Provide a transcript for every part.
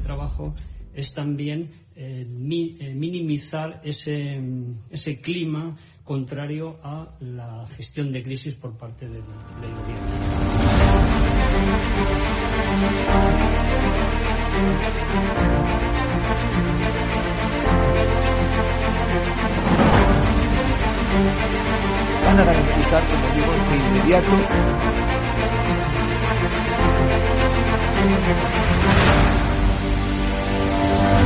De las líneas de trabajo es también eh, mi- eh, minimizar ese, ese clima contrario a la gestión de crisis por parte del, del gobierno. van a garantizar, como digo, de inmediato Bye.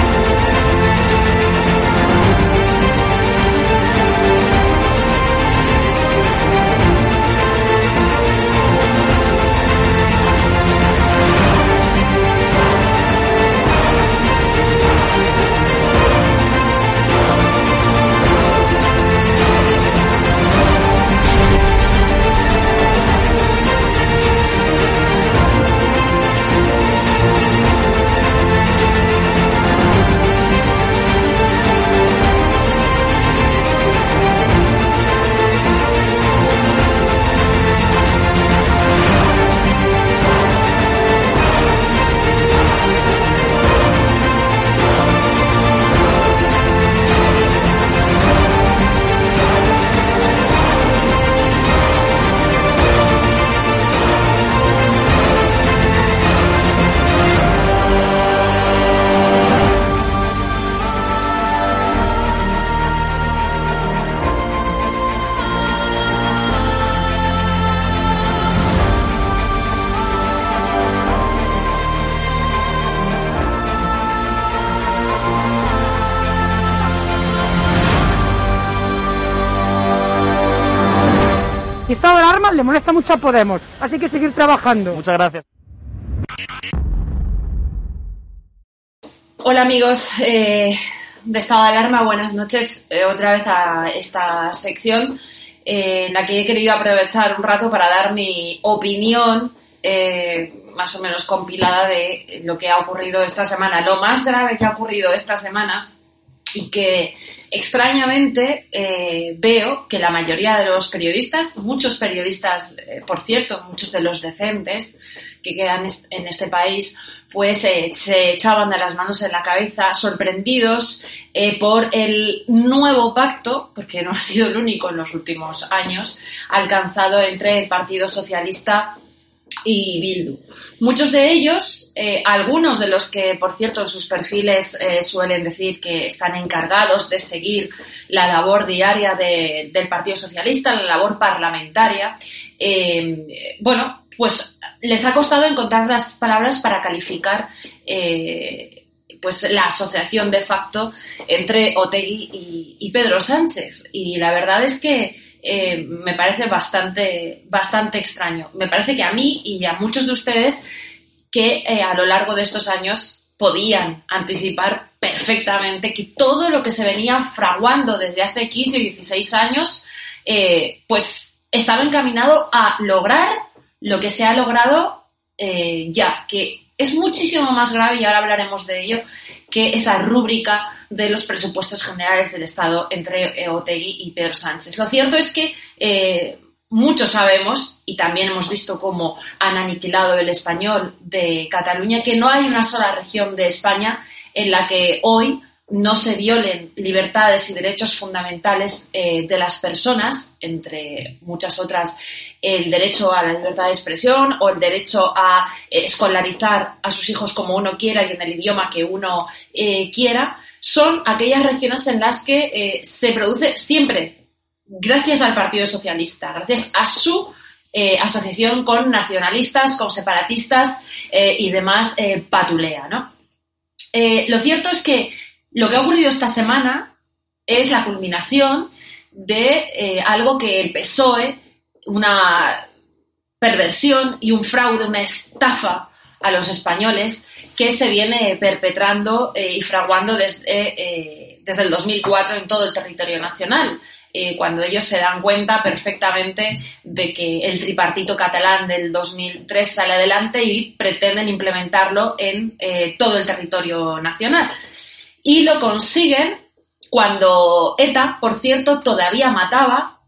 Molesta mucho a Podemos, así que seguir trabajando. Muchas gracias. Hola amigos eh, de Estado de Alarma, buenas noches eh, otra vez a esta sección eh, en la que he querido aprovechar un rato para dar mi opinión eh, más o menos compilada de lo que ha ocurrido esta semana. Lo más grave que ha ocurrido esta semana y que extrañamente eh, veo que la mayoría de los periodistas, muchos periodistas, eh, por cierto, muchos de los decentes que quedan en este país, pues eh, se echaban de las manos en la cabeza, sorprendidos por el nuevo pacto, porque no ha sido el único en los últimos años, alcanzado entre el Partido Socialista y Bildu. Muchos de ellos, eh, algunos de los que, por cierto, en sus perfiles eh, suelen decir que están encargados de seguir la labor diaria de- del Partido Socialista, la labor parlamentaria, eh, bueno, pues les ha costado encontrar las palabras para calificar pues la asociación de facto entre Otegui y Pedro Sánchez. Y la verdad es que eh, me parece bastante, bastante extraño. Me parece que a mí y a muchos de ustedes que eh, a lo largo de estos años podían anticipar perfectamente que todo lo que se venía fraguando desde hace 15 o 16 años, eh, pues estaba encaminado a lograr lo que se ha logrado ya, que es muchísimo más grave, y ahora hablaremos de ello, que esa rúbrica de los presupuestos generales del Estado entre Otegui y Pedro Sánchez. Lo cierto es que eh, muchos sabemos, y también hemos visto cómo han aniquilado el español de Cataluña, que no hay una sola región de España en la que hoy no se violen libertades y derechos fundamentales eh, de las personas, entre muchas otras, el derecho a la libertad de expresión o el derecho a eh, escolarizar a sus hijos como uno quiera y en el idioma que uno eh, quiera, son aquellas regiones en las que se produce siempre, gracias al Partido Socialista, gracias a su asociación con nacionalistas, con separatistas y demás patulea, ¿no? lo cierto es que lo que ha ocurrido esta semana es la culminación de eh, algo que el PSOE, una perversión y un fraude, una estafa a los españoles que se viene perpetrando eh, y fraguando desde, eh, desde el 2004 en todo el territorio nacional. cuando ellos se dan cuenta perfectamente de que el tripartito catalán del 2003 sale adelante y pretenden implementarlo en todo el territorio nacional. Y lo consiguen cuando ETA, por cierto, todavía mataba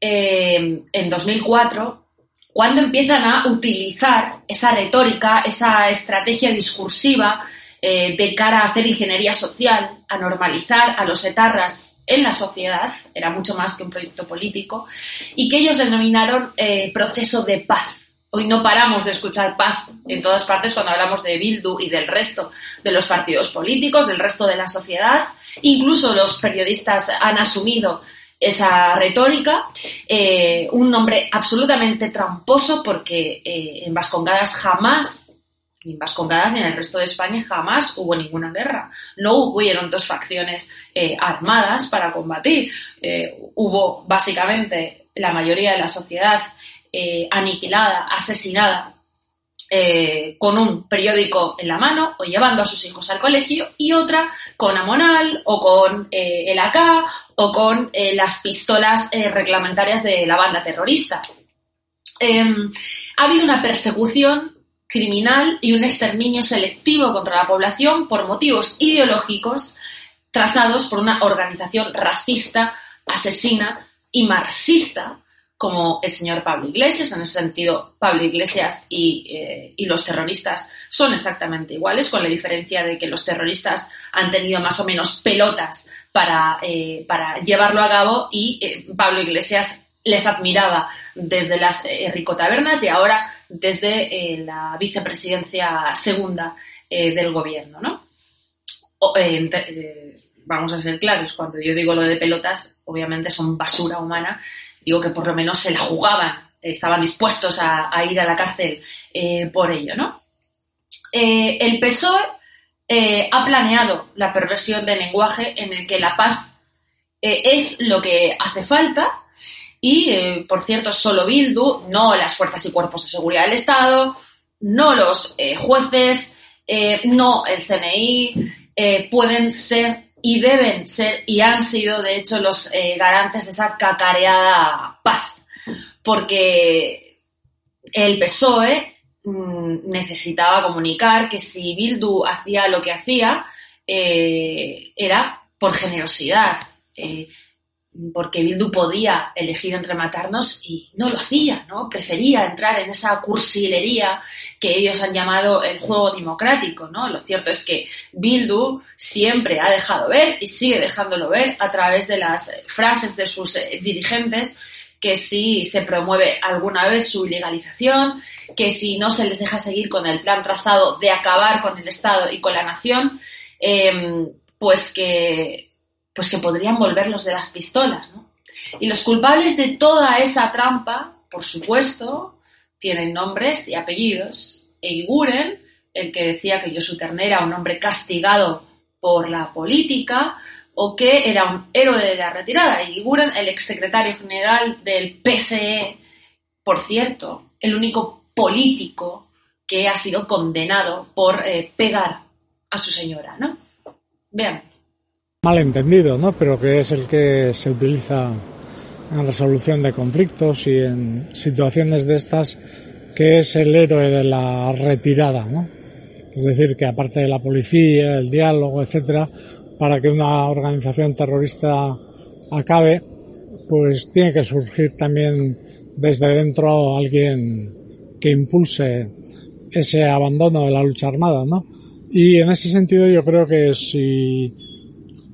eh, en 2004, cuando empiezan a utilizar esa retórica, esa estrategia discursiva eh, de cara a hacer ingeniería social, a normalizar a los etarras en la sociedad, era mucho más que un proyecto político, y que ellos denominaron eh, proceso de paz. Hoy no paramos de escuchar paz en todas partes cuando hablamos de Bildu y del resto de los partidos políticos, del resto de la sociedad. Incluso los periodistas han asumido esa retórica, eh, un nombre absolutamente tramposo porque eh, en Vascongadas jamás, ni en Vascongadas ni en el resto de España jamás hubo ninguna guerra. No hubieron dos facciones eh, armadas para combatir. hubo básicamente la mayoría de la sociedad eh, aniquilada, asesinada, eh, con un periódico en la mano o llevando a sus hijos al colegio y otra con Amonal o con eh, el AK o con las pistolas reglamentarias de la banda terrorista. Em, ha habido una persecución criminal y un exterminio selectivo contra la población por motivos ideológicos trazados por una organización racista, asesina y marxista como el señor Pablo Iglesias. En ese sentido, Pablo Iglesias eh, y, los terroristas son exactamente iguales, con la diferencia de que los terroristas han tenido más o menos pelotas para, eh, para llevarlo a cabo y eh, Pablo Iglesias les admiraba desde las ricotabernas y ahora desde la vicepresidencia segunda del gobierno, ¿no? vamos a ser claros, cuando yo digo lo de pelotas, obviamente son basura humana digo que por lo menos se la jugaban, estaban dispuestos a, ir a la cárcel eh, por ello, ¿no? Eh, el PSOE eh, ha planeado la perversión del lenguaje en el que la paz es lo que hace falta y, por cierto, solo Bildu, no las fuerzas y cuerpos de seguridad del Estado, no los jueces, no el CNI, pueden ser y deben ser y han sido de hecho los eh, garantes de esa cacareada paz, porque el PSOE mm, necesitaba comunicar que si Bildu hacía lo que hacía eh, era por generosidad, eh, porque Bildu podía elegir entre matarnos y no lo hacía, ¿no? Prefería entrar en esa cursilería que ellos han llamado el juego democrático, ¿no? Lo cierto es que Bildu siempre ha dejado ver y sigue dejándolo ver a través de las frases de sus eh, dirigentes que si se promueve alguna vez su ilegalización, que si no se les deja seguir con el plan trazado de acabar con el Estado y con la nación, em, pues que pues que podrían volverlos de las pistolas, ¿no? Y los culpables de toda esa trampa, por supuesto, tienen nombres y apellidos. Eiguren, el que decía que Josu Ternera era un hombre castigado por la política o que era un héroe de la retirada. Eiguren, el exsecretario general del PSE, por cierto, el único político que ha sido condenado por eh, pegar a su señora, ¿no? Vean. Malentendido, ¿no? Pero que es el que se utiliza en resolución de conflictos y en situaciones de estas, que es el héroe de la retirada, ¿no? Es decir, que aparte de la policía, el diálogo, etcétera, para que una organización terrorista acabe, pues tiene que surgir también desde dentro alguien que impulse ese abandono de la lucha armada, ¿no? Y en ese sentido yo creo que si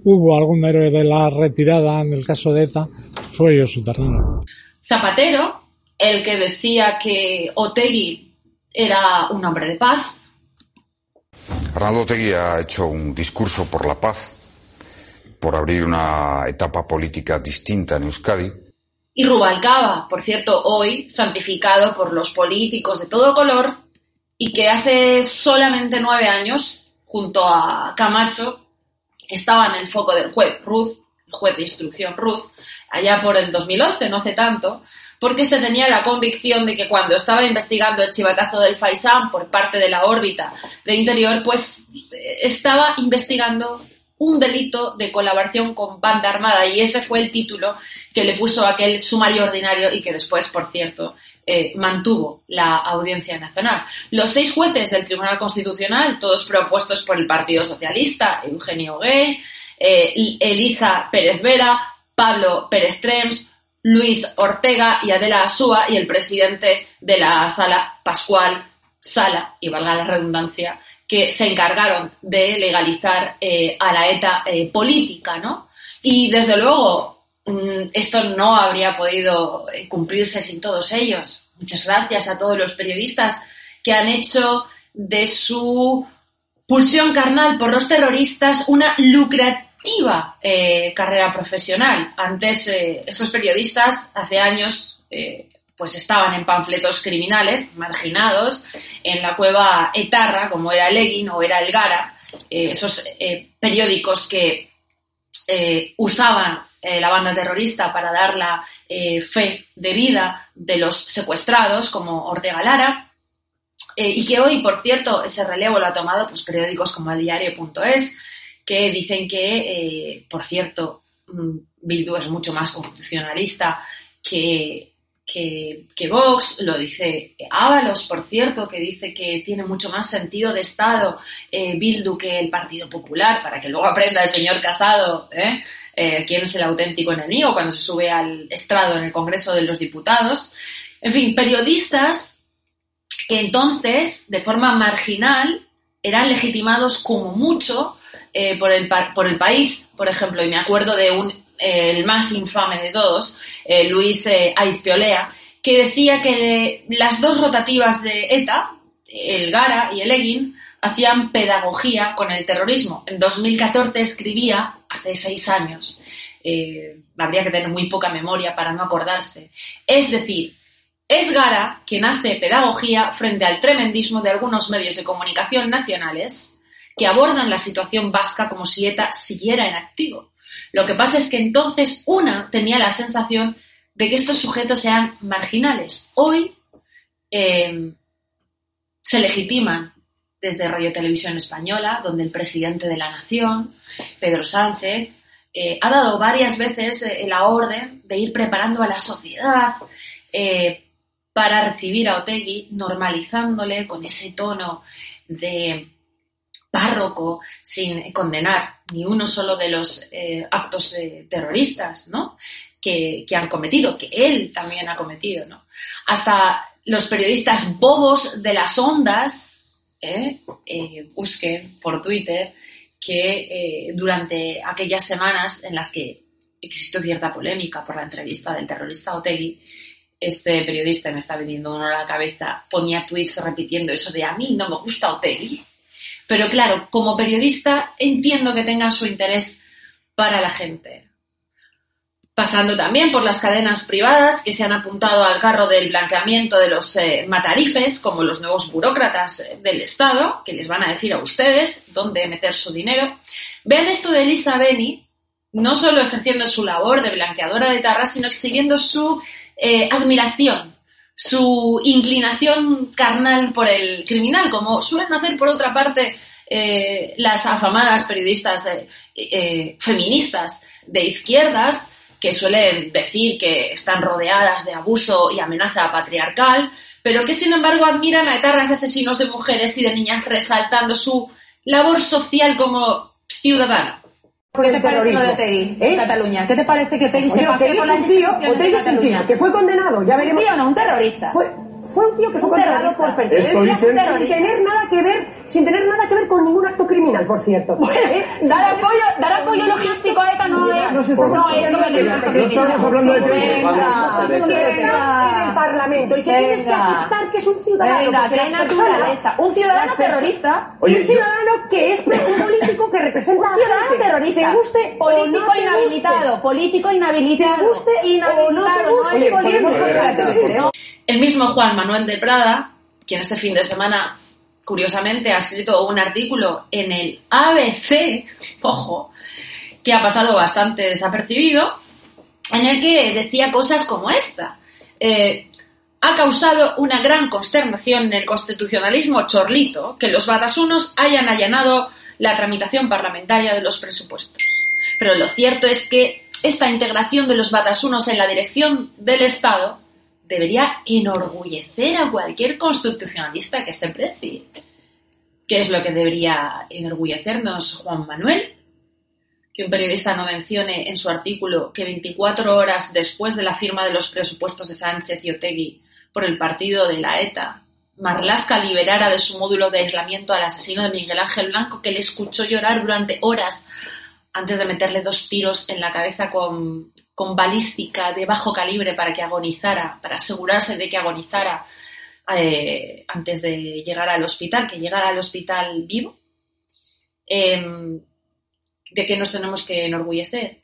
hubo algún héroe de la retirada en el caso de ETA, fue yo su terreno. Zapatero, el que decía que Otegui era un hombre de paz. Arnaldo Otegui ha hecho un discurso por la paz, por abrir una etapa política distinta en Euskadi. Y Rubalcaba, por cierto, hoy santificado por los políticos de todo color y que hace solamente nueve años, junto a Camacho, estaba en el foco del juez Ruth, el juez de instrucción Ruth, allá por el 2011, no hace tanto, porque este tenía la convicción de que cuando estaba investigando el chivatazo del Faisán por parte de la órbita de interior, pues eh, estaba investigando un delito de colaboración con banda armada y ese fue el título que le puso aquel sumario ordinario y que después, por cierto, eh, mantuvo la Audiencia Nacional. Los seis jueces del Tribunal Constitucional, todos propuestos por el Partido Socialista, Eugenio Gay, eh, Elisa Pérez Vera, Pablo Pérez Trems, Luis Ortega y Adela Asúa y el presidente de la sala, Pascual Sala, y valga la redundancia, que se encargaron de legalizar eh, a la ETA política, ¿no? Y desde luego, esto no habría podido eh, cumplirse sin todos ellos. Muchas gracias a todos los periodistas que han hecho de su pulsión carnal por los terroristas una lucrativa carrera profesional. Antes, esos periodistas, hace años, pues estaban en panfletos criminales, marginados, en la cueva Etarra, como era el Egin o era el Gara, eh, esos eh, periódicos que eh, la banda terrorista para dar la fe de vida de los secuestrados, como Ortega Lara, y que hoy, por cierto, ese relevo lo ha tomado pues, periódicos como el diario.es, que dicen que, por cierto, mm, Bildu es mucho más constitucionalista que Vox, lo dice Ábalos, por cierto, que dice que tiene mucho más sentido de Estado eh, Bildu que el Partido Popular, para que luego aprenda el señor Casado ¿eh? eh, quién es el auténtico enemigo cuando se sube al estrado en el Congreso de los Diputados. En fin, periodistas que entonces, de forma marginal, eran legitimados como mucho eh, por, el, por el país, por ejemplo, y me acuerdo de un el más infame de todos, eh, Luis eh, Aizpiolea, que decía que las dos rotativas de ETA, el Gara y el Egin, hacían pedagogía con el terrorismo. En 2014 escribía, hace seis años, eh, habría que tener muy poca memoria para no acordarse. Es decir, es Gara quien hace pedagogía frente al tremendismo de algunos medios de comunicación nacionales que abordan la situación vasca como si ETA siguiera en activo. Lo que pasa es que entonces una tenía la sensación de que estos sujetos eran marginales. Hoy eh, se legitiman desde Radio Televisión Española, donde el presidente de la Nación, Pedro Sánchez, eh, ha dado varias veces eh, la orden de ir preparando a la sociedad para recibir a Otegui, normalizándole con ese tono de párroco sin condenar ni uno solo de los eh, actos eh, terroristas ¿no? que, han cometido, que él también ha cometido. ¿no? Hasta los periodistas bobos de las ondas ¿eh? busquen por Twitter que durante aquellas semanas en las que existió cierta polémica por la entrevista del terrorista Otegui, este periodista me está viniendo uno a la cabeza, ponía tweets repitiendo eso de a mí no me gusta Otegui, pero claro, como periodista entiendo que tenga su interés para la gente. Pasando también por las cadenas privadas que se han apuntado al carro del blanqueamiento de los eh, matarifes, como los nuevos burócratas eh, del Estado, que les van a decir a ustedes dónde meter su dinero. Vean esto de Elisa Beni, no solo ejerciendo su labor de blanqueadora de tarras, sino exhibiendo su eh, admiración su inclinación carnal por el criminal, como suelen hacer por otra parte eh, las afamadas periodistas eh, eh, feministas de izquierdas, que suelen decir que están rodeadas de abuso y amenaza patriarcal, pero que sin embargo admiran a etarras asesinos de mujeres y de niñas resaltando su labor social como ¿Qué te parece lo de en Cataluña? ¿Qué te parece que se pase por las instituciones de Cataluña? que fue condenado, ya veremos. ¿Un tío no, un terrorista? Fue, fue un tío que fue condenado por pertenencia sin tener nada que ver, sin tener nada que ver con ningún acto criminal, por cierto. ¿Eh? dar apoyo, dar apoyo logístico a ETA no es, no, estamos, no es no estamos hablando de en el Parlamento y que tienes que aceptar que es un ciudadano. Venga, que hay naturaleza. Un ciudadano terrorista. un ciudadano que es un político que representa un ciudadano terrorista. Te guste político no inhabilitado, político inhabilitado. Te guste inhabilitado, no político. El mismo Juan Manuel de Prada, quien este fin de semana, curiosamente, ha escrito un artículo en el ABC, ojo, que ha pasado bastante desapercibido, en el que decía cosas como esta. Eh, ha causado una gran consternación en el constitucionalismo chorlito que los batasunos hayan allanado la tramitación parlamentaria de los presupuestos. Pero lo cierto es que esta integración de los batasunos en la dirección del Estado debería enorgullecer a cualquier constitucionalista que se precie. ¿Qué es lo que debería enorgullecernos Juan Manuel? Que un periodista no mencione en su artículo que 24 horas después de la firma de los presupuestos de Sánchez y Otegui por el partido de la ETA, Marlasca liberara de su módulo de aislamiento al asesino de Miguel Ángel Blanco, que le escuchó llorar durante horas antes de meterle dos tiros en la cabeza con con balística de bajo calibre para que agonizara, para asegurarse de que agonizara eh, antes de llegar al hospital, que llegara al hospital vivo. Em, ¿De qué nos tenemos que enorgullecer?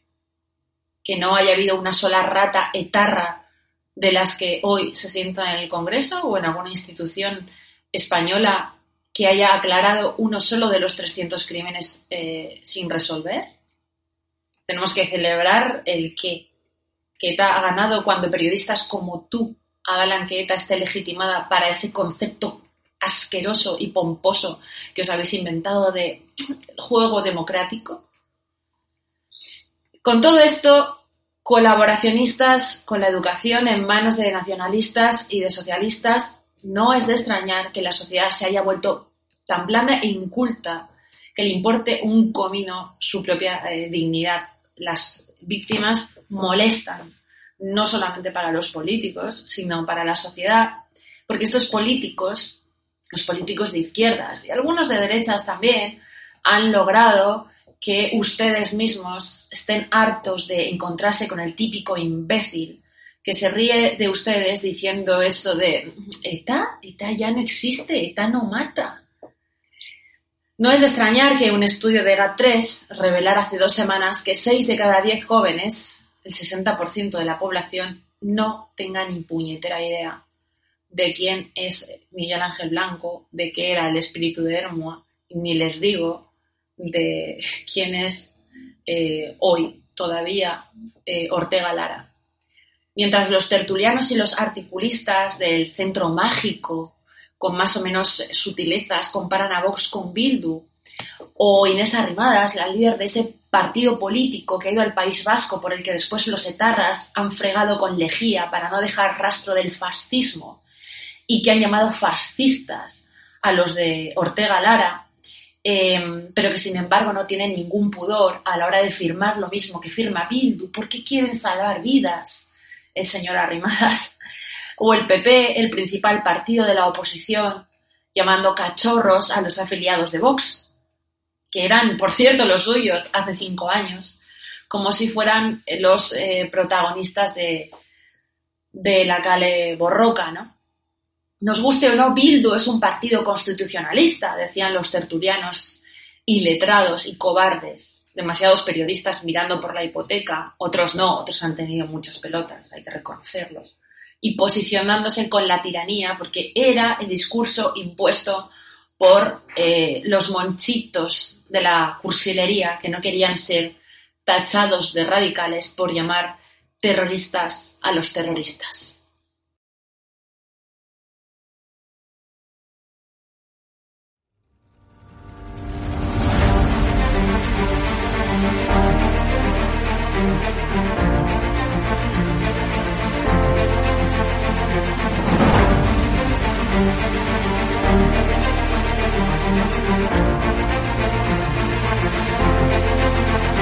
Que no haya habido una sola rata etarra de las que hoy se sientan en el Congreso o en alguna institución española que haya aclarado uno solo de los 300 crímenes eh, sin resolver tenemos que celebrar el que, que ETA ha ganado cuando periodistas como tú hagan que ETA esté legitimada para ese concepto asqueroso y pomposo que os habéis inventado de juego democrático. Con todo esto, colaboracionistas con la educación en manos de nacionalistas y de socialistas, no es de extrañar que la sociedad se haya vuelto tan blanda e inculta que le importe un comino su propia eh, dignidad. Las víctimas molestan, no solamente para los políticos, sino para la sociedad, porque estos políticos, los políticos de izquierdas y algunos de derechas también, han logrado que ustedes mismos estén hartos de encontrarse con el típico imbécil que se ríe de ustedes diciendo eso de ETA, ETA ya no existe, ETA no mata. No es de extrañar que un estudio de GAT3 revelara hace dos semanas que 6 de cada 10 jóvenes, el 60% de la población, no tengan ni puñetera idea de quién es Miguel Ángel Blanco, de qué era el espíritu de Hermoa, ni les digo de quién es eh, hoy todavía eh, Ortega Lara. Mientras los tertulianos y los articulistas del centro mágico con más o menos sutilezas comparan a Vox con Bildu. O Inés Arrimadas, la líder de ese partido político que ha ido al País Vasco por el que después los etarras han fregado con lejía para no dejar rastro del fascismo y que han llamado fascistas a los de Ortega Lara, em, pero que sin embargo no tienen ningún pudor a la hora de firmar lo mismo que firma Bildu, porque quieren salvar vidas, el señor Arrimadas o el PP, el principal partido de la oposición, llamando cachorros a los afiliados de Vox, que eran, por cierto, los suyos hace cinco años, como si fueran los eh, protagonistas de, de la Cale Borroca, ¿no? Nos guste o no, Bildu es un partido constitucionalista, decían los tertulianos iletrados y cobardes. Demasiados periodistas mirando por la hipoteca, otros no, otros han tenido muchas pelotas, hay que reconocerlos y posicionándose con la tiranía, porque era el discurso impuesto por eh, los monchitos de la cursilería que no querían ser tachados de radicales por llamar terroristas a los terroristas.